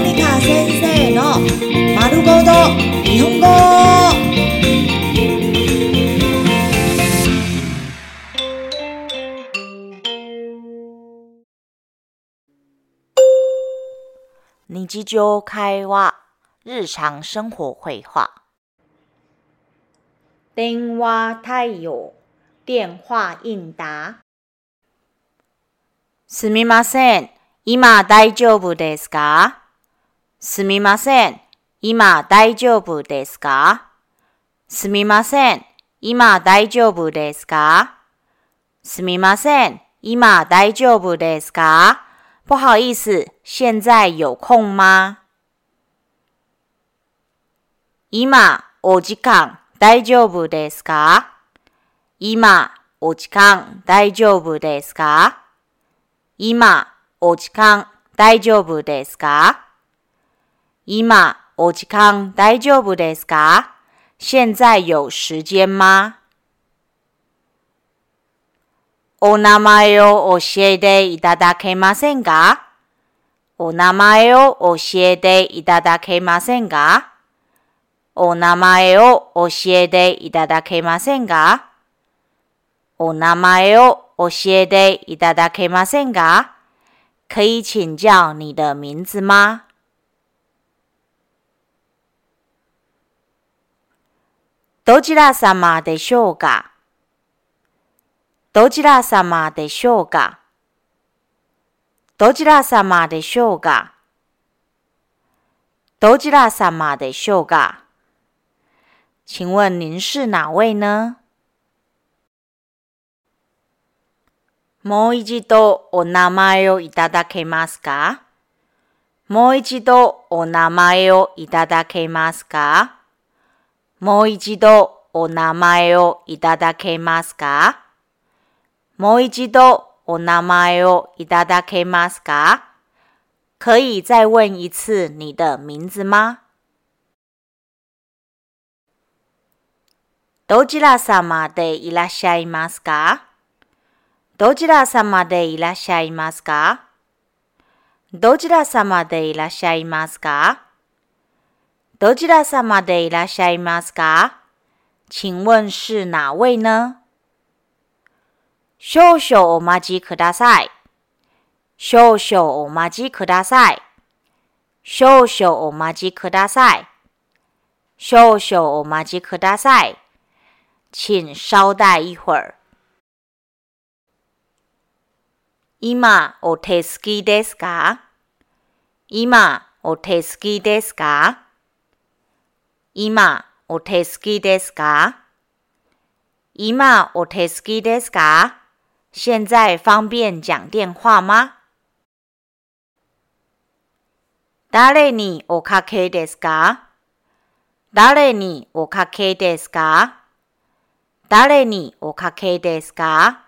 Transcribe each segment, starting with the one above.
モニカ先生の丸ごと日本語。日常会話、日常生活会話。電話対応、電話應答。すみません。今大丈夫ですか？すみません。今大丈夫ですか？すみません。今大丈夫ですか？すみません。今大丈夫ですか？不好意思，现在有空吗？今お時間大丈夫ですか？今お時間大丈夫ですか？今お時間大丈夫ですか？今お時間大丈夫ですか？現在有時間吗？お名前を教えていただけませんか？お名前を教えていただけませんか？お名前を教えていただけませんか？お名前を教えていただけませんか？可以请教你的名字吗？どちら様でしょうか？どちら様でしょうか？どちら様でしょうか？どちら様でしょうか？请问您是哪位呢？もう一度お名前をいただけますか？もう一度お名前をいただけますか？もう一度お名前をいただけますか？もう一度お名前をいただけますか？可以再问一次你的名字吗？どちら様でいらっしゃいますか？どちら様でいらっしゃいますか？どちら様でいらっしゃいますか？どちら様でいらっしゃいますか？请问是哪位呢？少々お待ちください。少々お待ちください。少々お待ちください。少々お待ちください。请稍待一会儿。今お手すきですか？今お手すきですか？今お手すきですか？今お手すきですか？现在方便讲电话吗？誰におかけですか？誰におかけですか？誰におかけですか？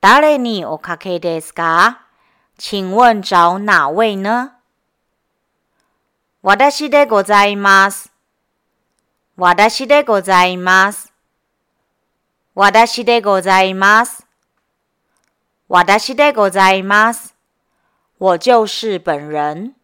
誰におかけですか？请问找哪位呢？私でございます。私でございます。私でございます。私でございます。我就是本人。